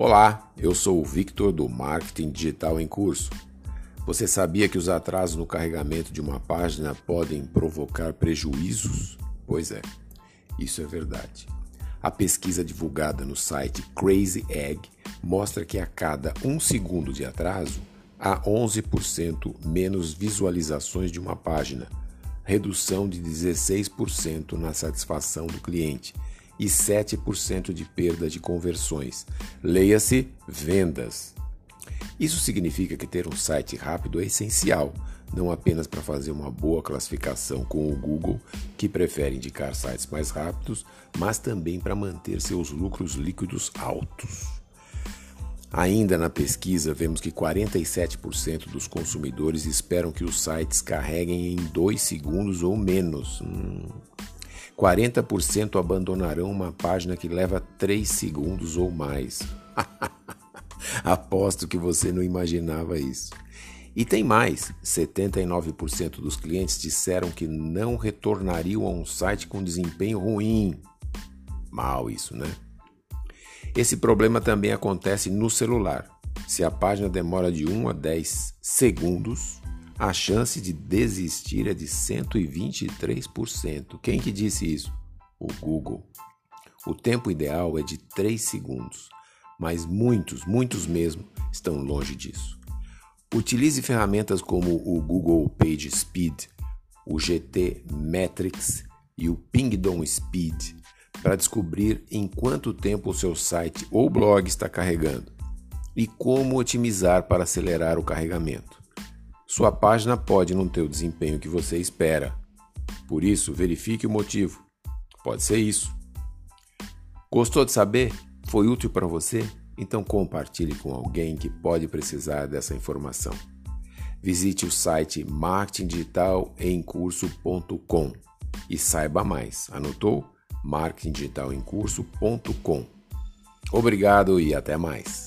Olá, eu sou o Victor do Marketing Digital em Curso. Você sabia que os atrasos no carregamento de uma página podem provocar prejuízos? Pois é, isso é verdade. A pesquisa divulgada no site Crazy Egg mostra que a cada um segundo de atraso há 11% menos visualizações de uma página, redução de 16% na satisfação do cliente e 7% de perda de conversões. Leia-se vendas. Isso significa que ter um site rápido é essencial, não apenas para fazer uma boa classificação com o Google, que prefere indicar sites mais rápidos, mas também para manter seus lucros líquidos altos. Ainda na pesquisa, vemos que 47% dos consumidores esperam que os sites carreguem em 2 segundos ou menos. Hum, 40% abandonarão uma página que leva 3 segundos ou mais. Aposto que você não imaginava isso. E tem mais: 79% dos clientes disseram que não retornariam a um site com desempenho ruim. Mal isso, né? Esse problema também acontece no celular. Se a página demora de 1 a 10 segundos, a chance de desistir é de 123%. Quem que disse isso? O Google. O tempo ideal é de 3 segundos, mas muitos, muitos mesmo, estão longe disso. Utilize ferramentas como o Google Page Speed, o GT Metrics e o Pingdom Speed para descobrir em quanto tempo o seu site ou blog está carregando e como otimizar para acelerar o carregamento. Sua página pode não ter o desempenho que você espera. Por isso, verifique o motivo. Pode ser isso. Gostou de saber? Foi útil para você? Então compartilhe com alguém que pode precisar dessa informação. Visite o site marketingdigitalemcurso.com e saiba mais. Anotou? marketingdigitalemcurso.com. Obrigado e até mais.